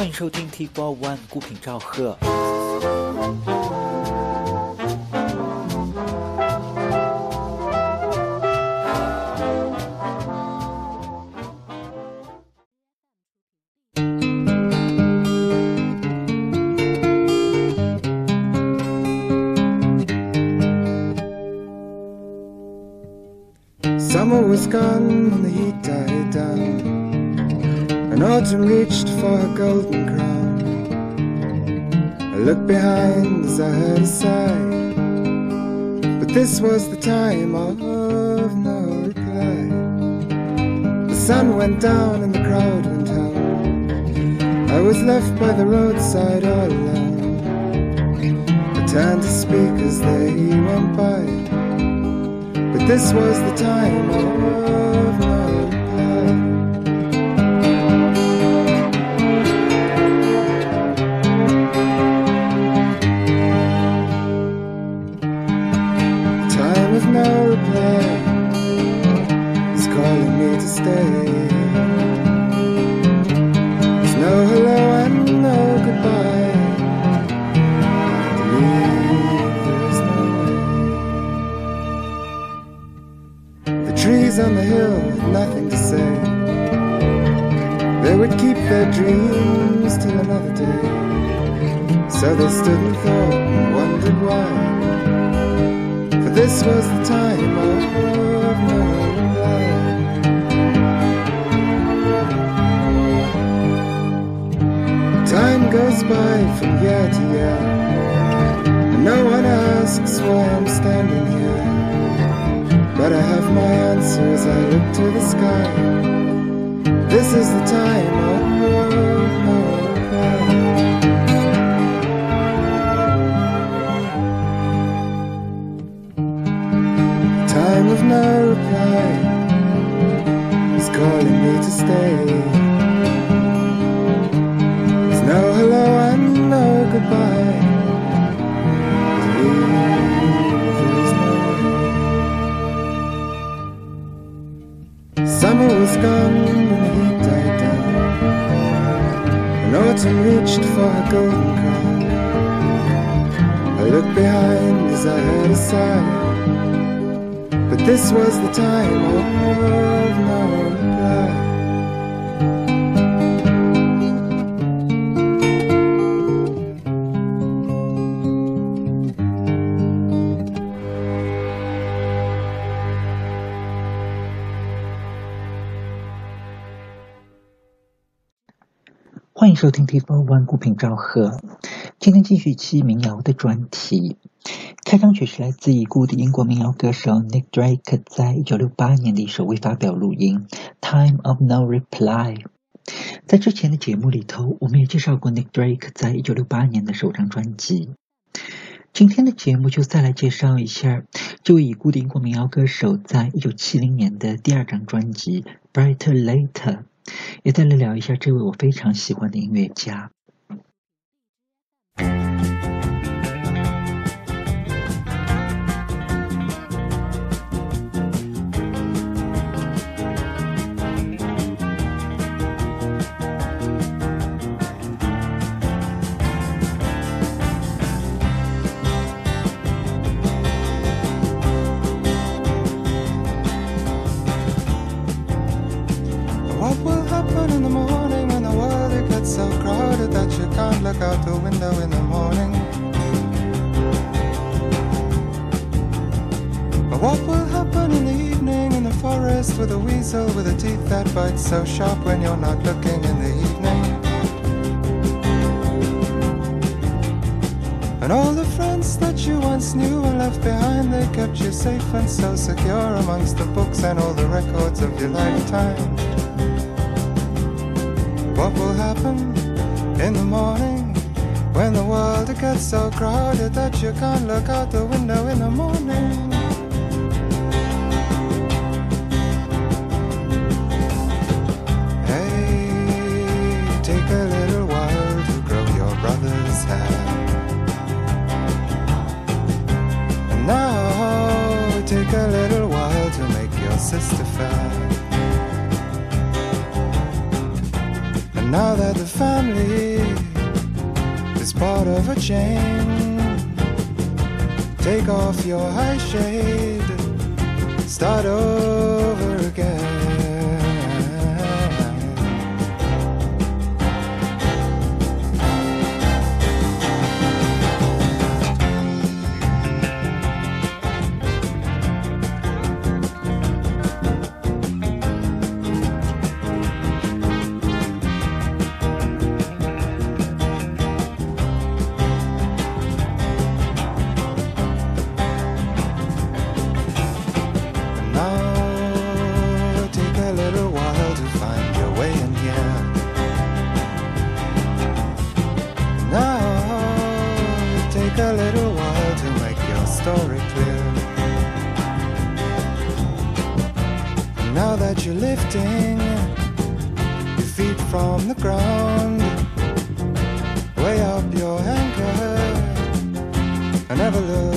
欢迎收听 T Four One 孤品赵贺。Down and the crowd went home. I was left by the roadside all alone. I turned to speak as they went by. But this was the time of this was the time of no reply. Thank 欢迎收听 T Four One 孤品赵贺，今天继续一期民谣的专题。开场曲是来自已故的英国民谣歌手 Nick Drake 在一九六八年的一首未发表录音《Time of No Reply》。在之前的节目里头，我们也介绍过 Nick Drake 在一九六八年的首张专辑。今天的节目就再来介绍一下这位已故的英国民谣歌手在一九七零年的第二张专辑《Brighter Later》，也再来聊一下这位我非常喜欢的音乐家。With a weasel with a teeth that bite so sharp when you're not looking in the evening? And all the friends that you once knew and left behind, they kept you safe and so secure amongst the books and all the records of your lifetime. What will happen in the morning when the world gets so crowded that you can't look out the window in the morning? Take a little while to make your sister fair. And Now that the family is part of a chain, take off your high shade, start over and never look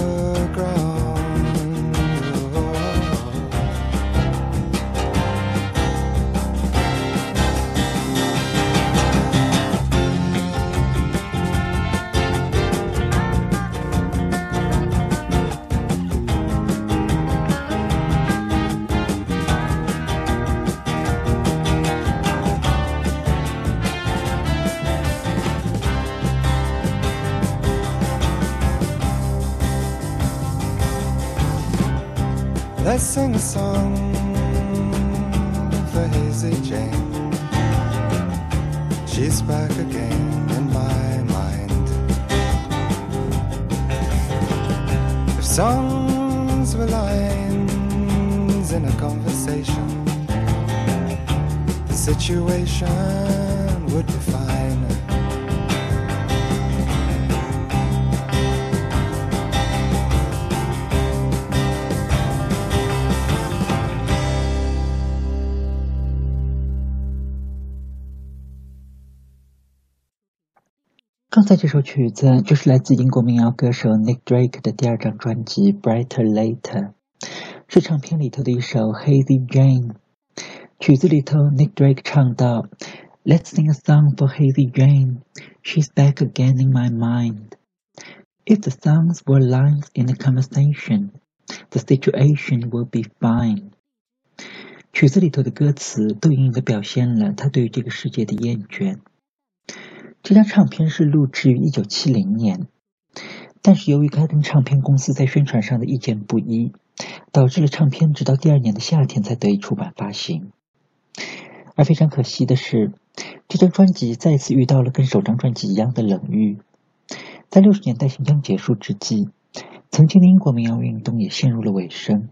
《刚才这首曲子就是来自英国民谣歌手 Nick Drake 的第二张专辑《Brighter Later》，是唱片里头的一首《Hazy Jane》。曲子里头，Nick Drake 唱道：“Let's sing a song for Hazy Jane. She's back again in my mind. If the songs were lines in a conversation, the situation would be fine.” 曲子里头的歌词都隐隐的表现了他对于这个世界的厌倦。这张唱片是录制于一九七零年，但是由于他跟唱片公司在宣传上的意见不一，导致了唱片直到第二年的夏天才得以出版发行。而非常可惜的是，这张专辑再次遇到了跟首张专辑一样的冷遇。在六十年代即将结束之际，曾经的英国民谣运动也陷入了尾声。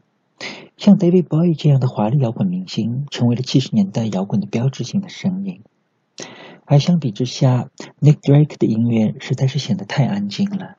像 David Bowie 这样的华丽摇滚明星，成为了七十年代摇滚的标志性的声音。而相比之下，Nick Drake 的音乐实在是显得太安静了。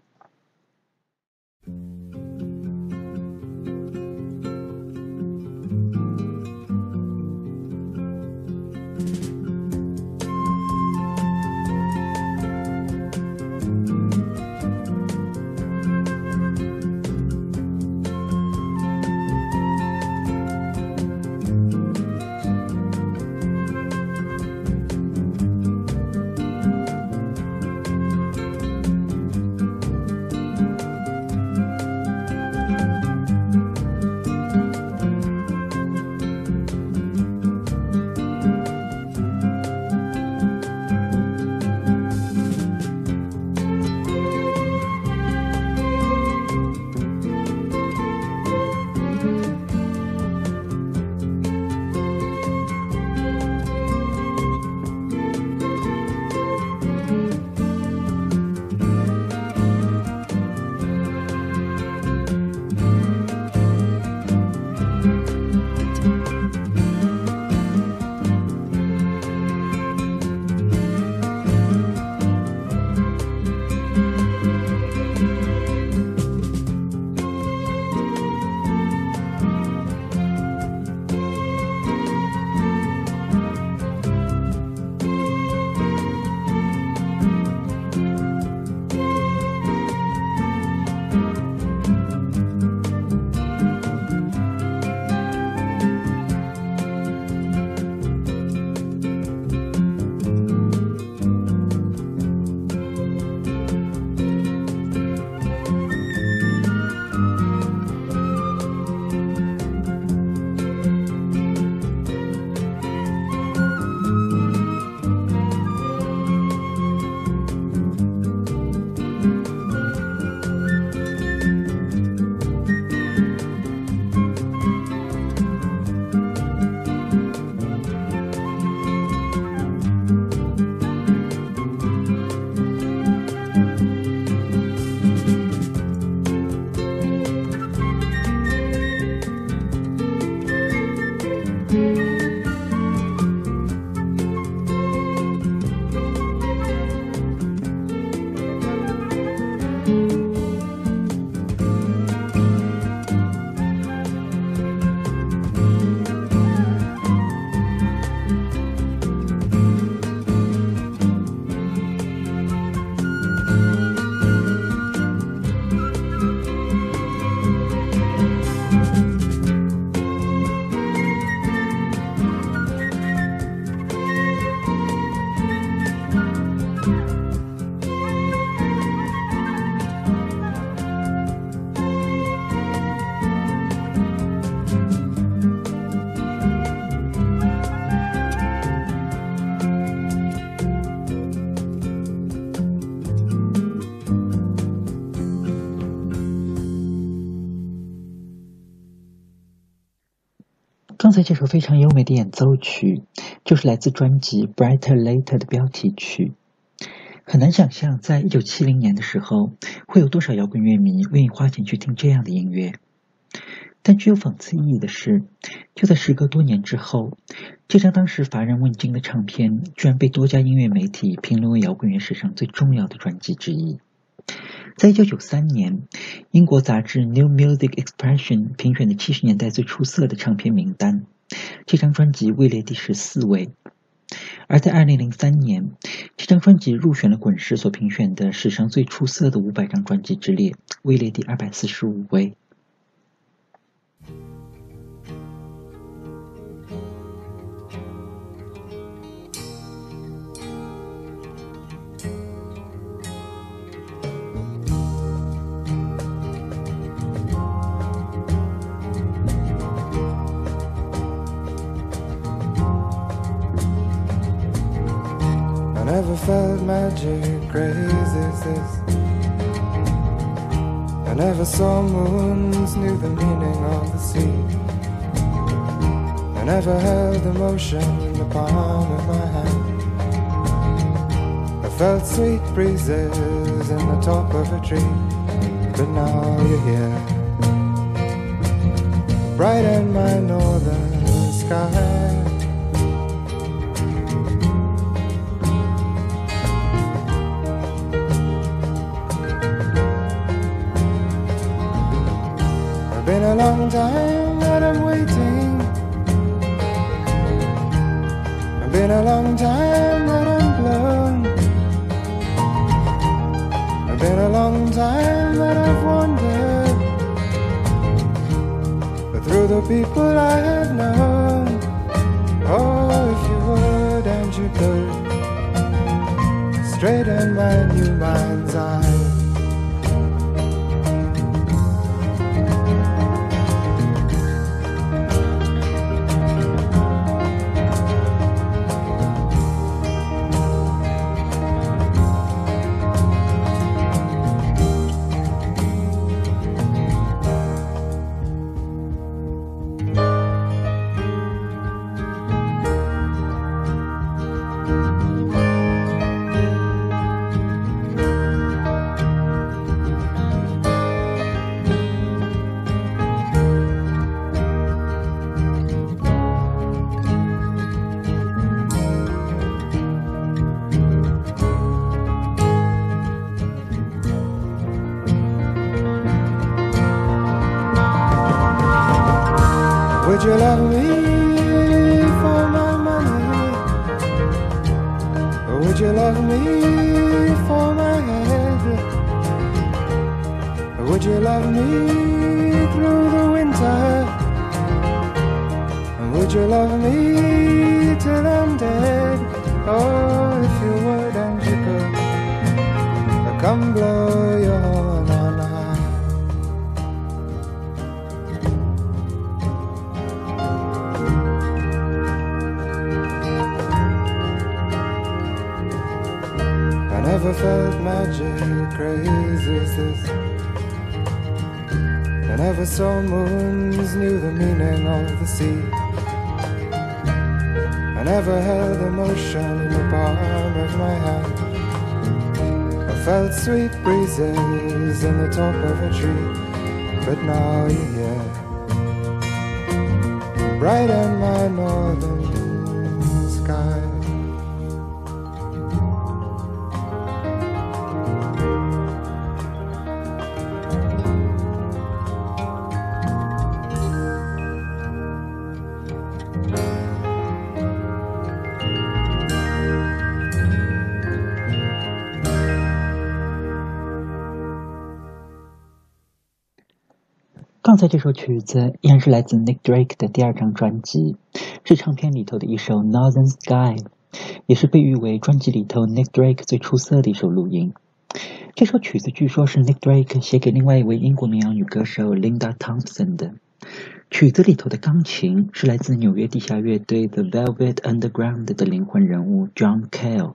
非常优美的演奏曲，就是来自专辑《Brighter Later》的标题曲。很难想象，在一九七零年的时候，会有多少摇滚乐迷愿意花钱去听这样的音乐。但具有讽刺意义的是，就在时隔多年之后，这张当时乏人问津的唱片，居然被多家音乐媒体评论为摇滚乐史上最重要的专辑之一。在一九九三年，英国杂志《New Music Expression》评选的七十年代最出色的唱片名单，这张专辑位列第十四位。而在二零零三年，这张专辑入选了滚石所评选的史上最出色的五百张专辑之列，位列第二百四十五位。Never felt magic as this. I never saw moons, knew the meaning of the sea. I never held emotion in the palm of my hand. I felt sweet breezes in the top of a tree, but now you're here. Bright in my northern sky. Been a long time that I'm waiting. It's been a long time that I'm blown. It's been a long time that I've wandered. But through the people I have known, oh, if you would and you could, straighten my new mind's eye. You love me for my head? Would you love me through the winter? Would you love me till I'm dead? Oh, Felt magic crazy as this. I never saw moons, knew the meaning of the sea. I never held emotion in the palm of my hand. I felt sweet breezes in the top of a tree, but now you're here. Bright in my northern sky.《刚才这首曲子依然是来自 Nick Drake 的第二张专辑，是唱片里头的一首《Northern Sky》，也是被誉为专辑里头 Nick Drake 最出色的一首录音。这首曲子据说是 Nick Drake 写给另外一位英国民谣女歌手 Linda Thompson 的。曲子里头的钢琴是来自纽约地下乐队 The Velvet Underground 的灵魂人物 John Cale。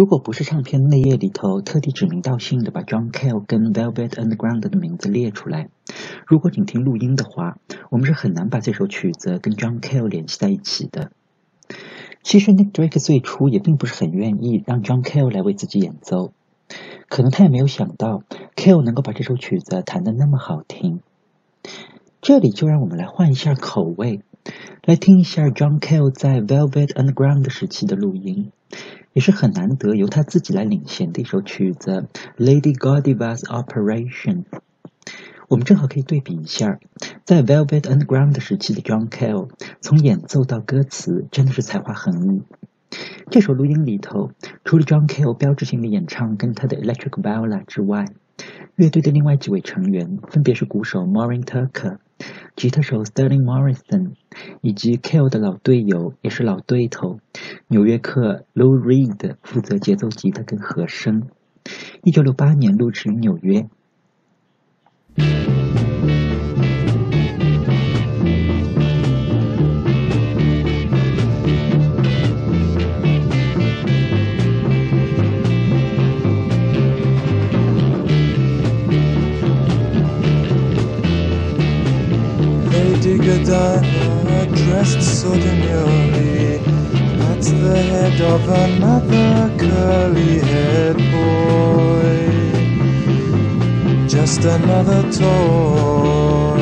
如果不是唱片内页里头特地指名道姓的把 John Cale 跟 Velvet Underground 的名字列出来，如果仅听录音的话，我们是很难把这首曲子跟 John Cale 联系在一起的。其实 Nick Drake 最初也并不是很愿意让 John Cale 来为自己演奏，可能他也没有想到 Cale 能够把这首曲子弹得那么好听。这里就让我们来换一下口味，来听一下 John Cale 在 Velvet Underground 时期的录音，也是很难得由他自己来领衔的一首曲子《Lady Godiva's Operation》。我们正好可以对比一下，在 Velvet Underground 时期的 John Cale，从演奏到歌词，真的是才华横溢。这首录音里头，除了 John Cale 标志性的演唱跟他的 Electric Viola 之外，乐队的另外几位成员分别是鼓手 Maureen Tucker、吉他手 Sterling Morrison，以及 Kale 的老队友也是老对头纽约客 Lou Reed 负责节奏吉他跟和声。一九六八年录制于纽约。Demurely, at the head of another curly-haired boy. Just another toy.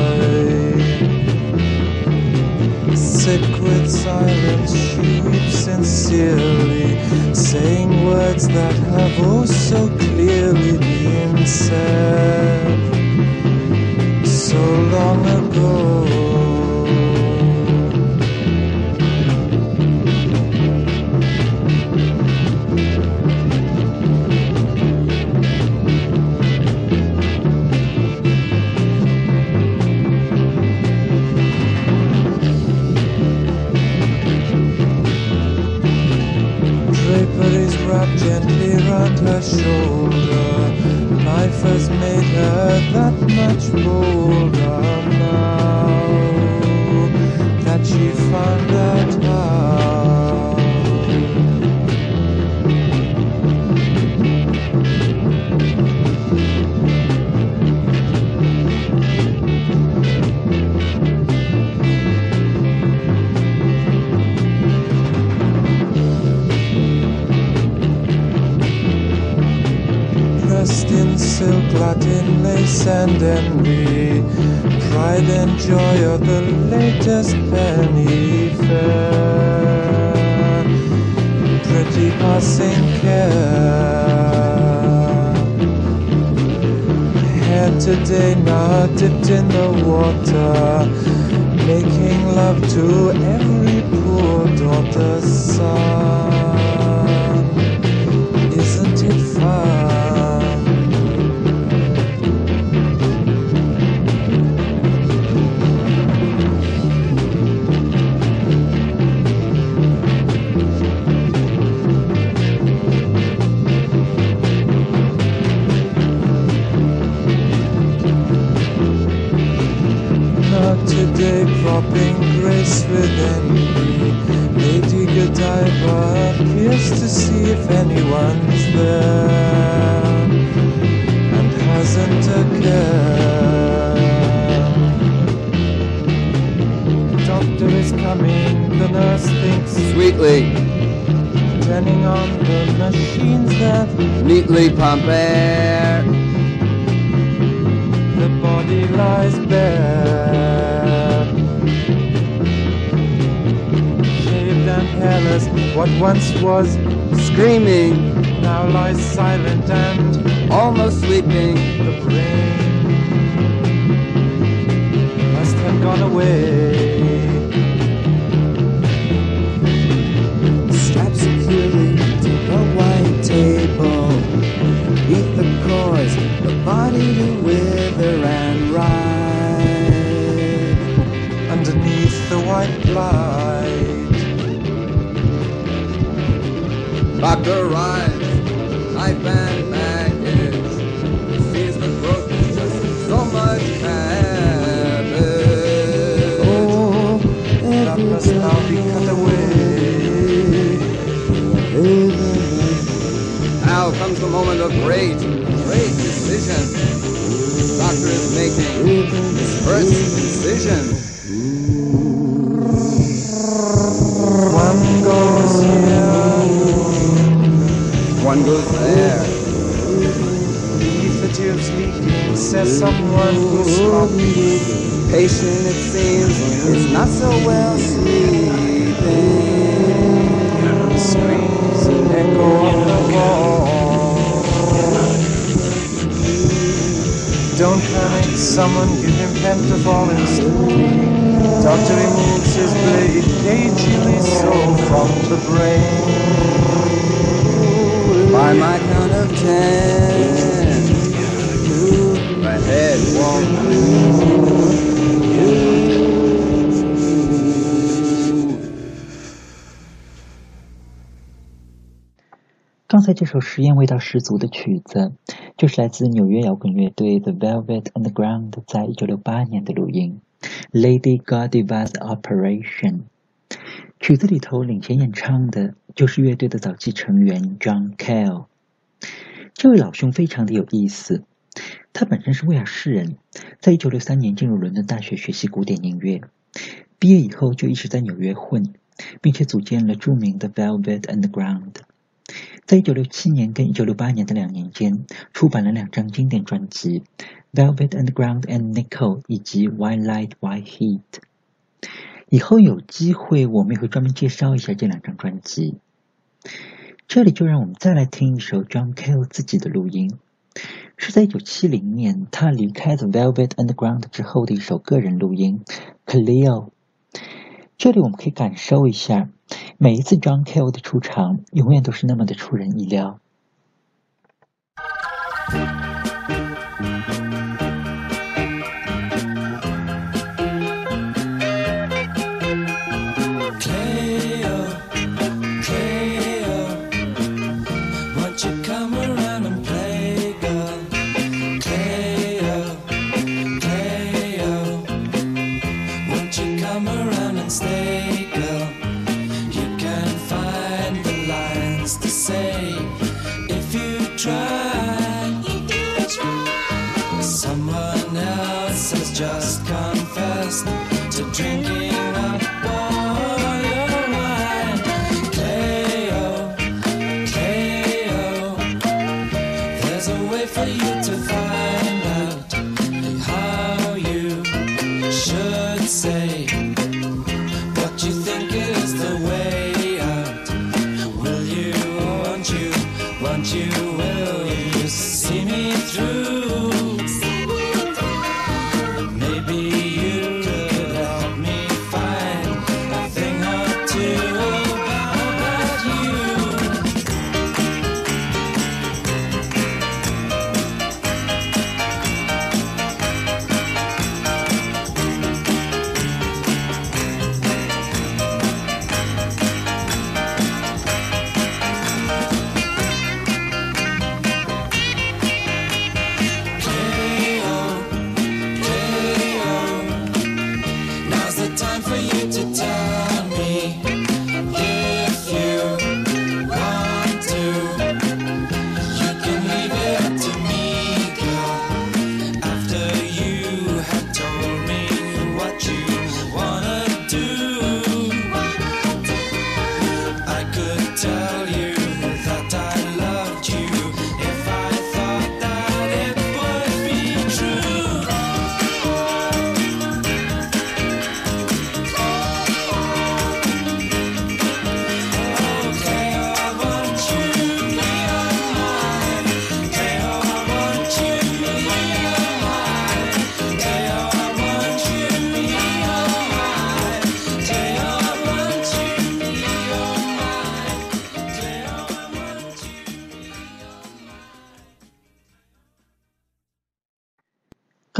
Sick with silence, she sincerely, saying words that have oh so clearly been said so long ago. every word of the sun. Isn't it fun? Not today, dropping grace within me. Lady Godiva appears to see if anyone's there and hasn't a care. Doctor is coming, the nurse thinks, Sweetly, turning on the machines that neatly pump air. the body lies bare. And what once was Screaming, now lies silent and almost sleeping. the brain must have gone away. Removes his blade, cagily so from the brain. By my count of ten, my head won't move. move. 刚才这首实验味道十足的曲子，就是来自纽约摇滚乐队 The Velvet Underground 在一九六八年的录音《Lady Godiva's Operation》。曲子里头领衔演唱的就是乐队的早期成员 John Cale。这位老兄非常的有意思，他本身是威尔士人，在一九六三年进入伦敦大学学习古典音乐，毕业以后就一直在纽约混，并且组建了著名的 Velvet Underground。在一九六七年跟一九六八年的两年间，出版了两张经典专辑《Velvet Underground and Nickel》以及《White Light White Heat》。以后有机会我们也会专门介绍一下这两张专辑。这里就让我们再来听一首 John Cale 自己的录音，是在一九七零年他离开 The Velvet Underground 之后的一首个人录音《Cleo》。这里我们可以感受一下，每一次 John Cale 的出场，永远都是那么的出人意料。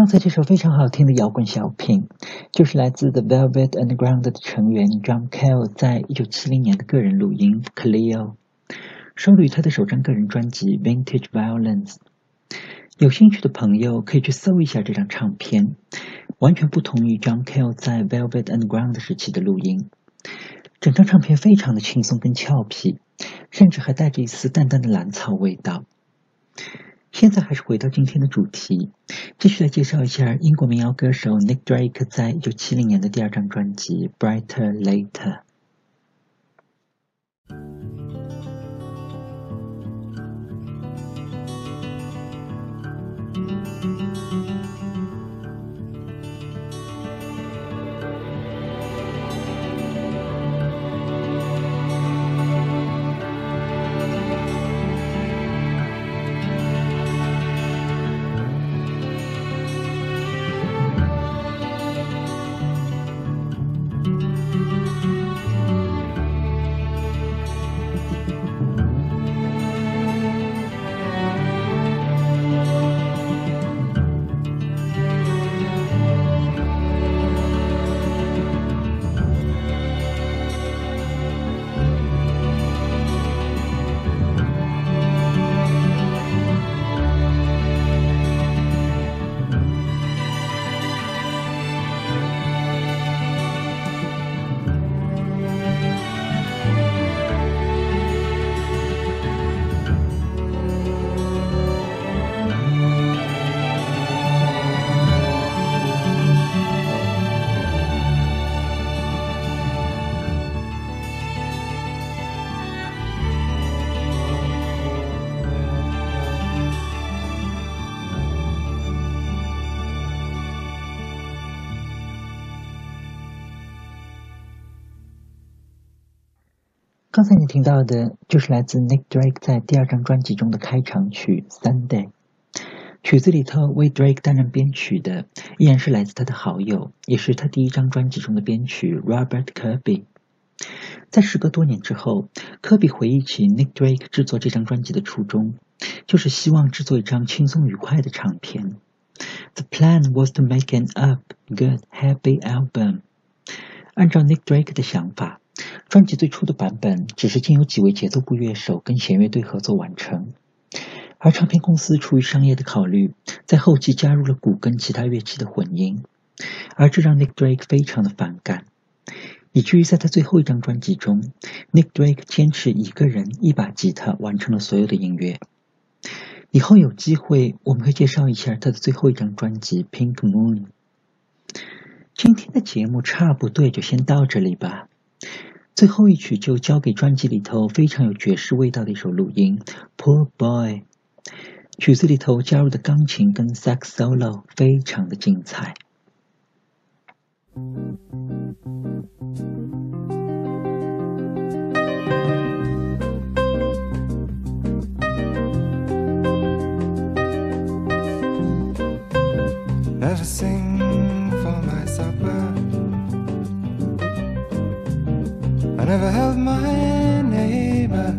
才这首非常好听的摇滚小品，就是来自 The Velvet Underground 的成员 John Cale 在一九七零年的个人录音《Cleo》，收录于他的首张个人专辑《Vintage Violence》。有兴趣的朋友可以去搜一下这张唱片，完全不同于 John Cale 在 Velvet Underground 时期的录音。整张唱片非常的轻松跟俏皮，甚至还带着一丝淡淡的蓝草味道。现在还是回到今天的主题，继续来介绍一下英国民谣歌手 Nick Drake 在一九七零年的第二张专辑《Brighter Later》。听到的就是来自 Nick Drake 在第二张专辑中的开场曲《Sunday》。曲子里头为 Drake 担任编曲的依然是来自他的好友，也是他第一张专辑中的编曲 Robert Kirby。在时隔多年之后，科比回忆起 Nick Drake 制作这张专辑的初衷，就是希望制作一张轻松愉快的唱片。The plan was to make an up, good, happy album。按照 Nick Drake 的想法。专辑最初的版本只是经由几位节奏部乐手跟弦乐队合作完成，而唱片公司出于商业的考虑，在后期加入了鼓跟其他乐器的混音，而这让 Nick Drake 非常的反感，以至于在他最后一张专辑中，Nick Drake 坚持一个人一把吉他完成了所有的音乐。以后有机会我们会介绍一下他的最后一张专辑《Pink Moon》。今天的节目差不多就先到这里吧。最后一曲就交给专辑里头非常有爵士味道的一首录音《Poor Boy》，曲子里头加入的钢琴跟 sax solo 非常的精彩。Never sing for my supper. Never held my neighbor.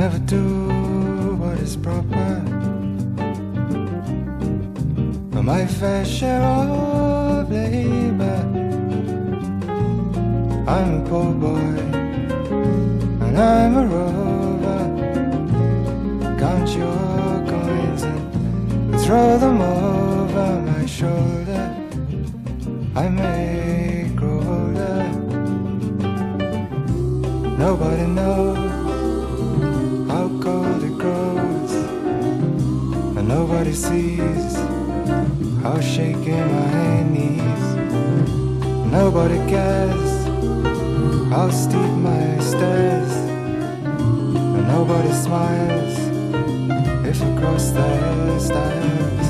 Never do what is proper. My fair share of labor. I'm a poor boy, and I'm a rover. Count your coins and throw them over my shoulder. I may Nobody knows how cold it grows, and nobody sees how shaky my knees. Nobody cares how steep my stairs, and nobody smiles if I cross their stairs.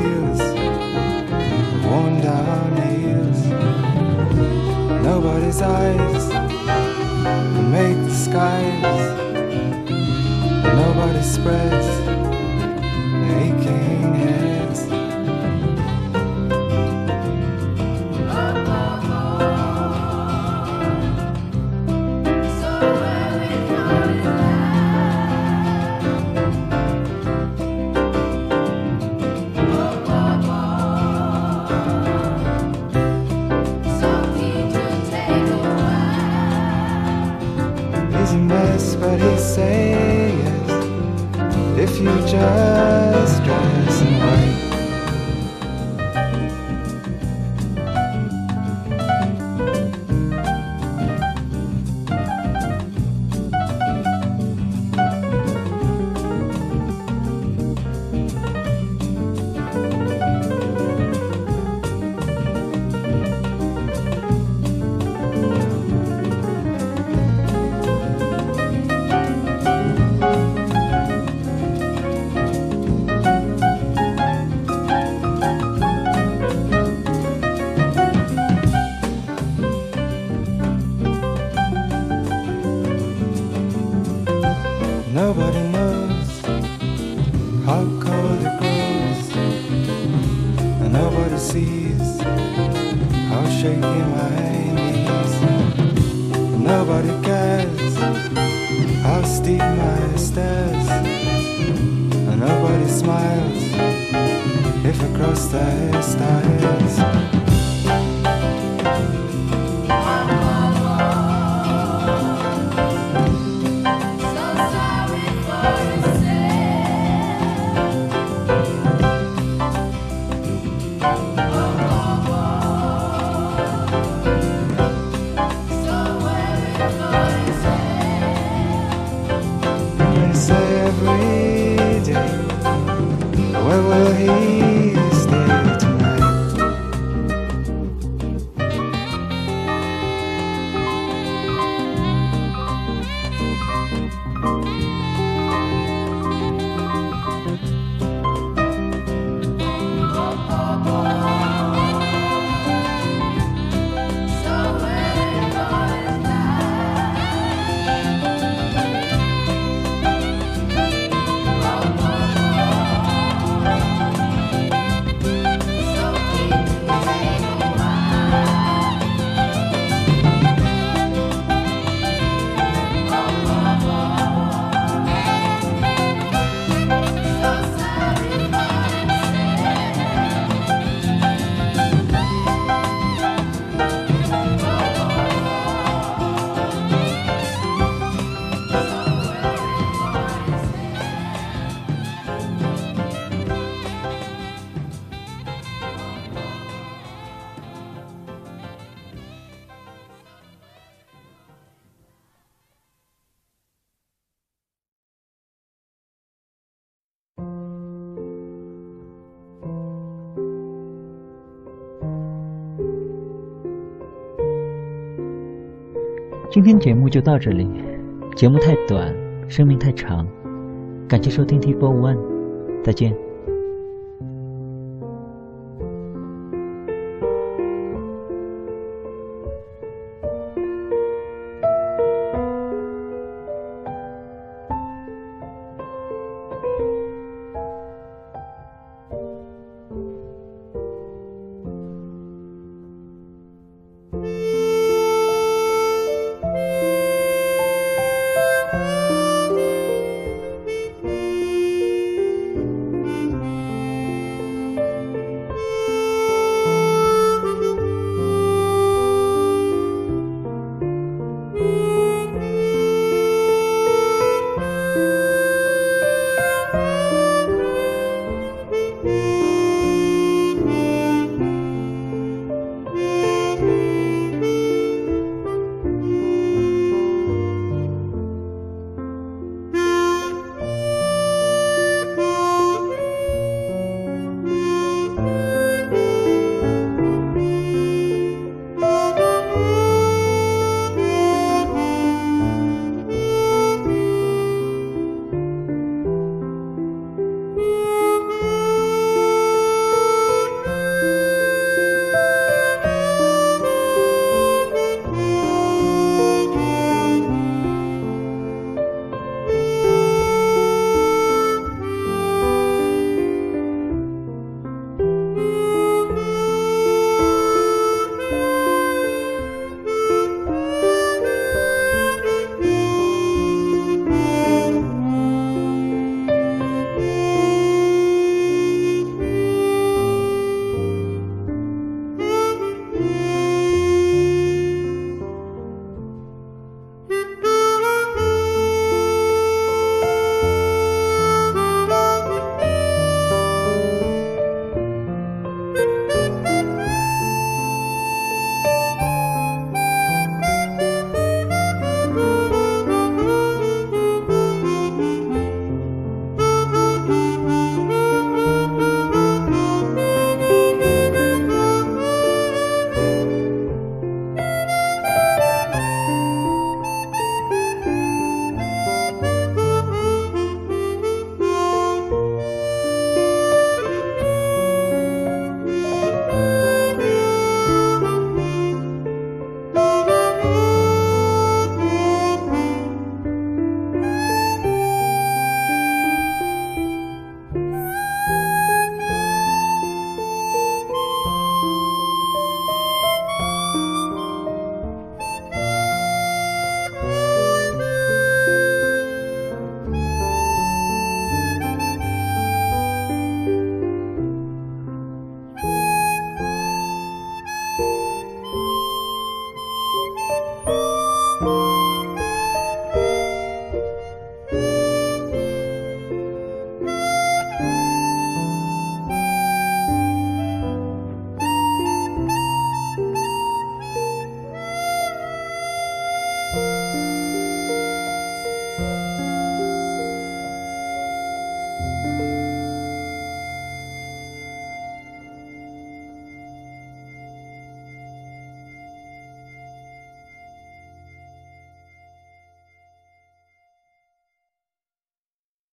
heels, worn down heels. Nobody's eyes make the skies. Nobody spreads aching. 今天节目就到这里，节目太短，生命太长，感谢收听，T Four One，再见。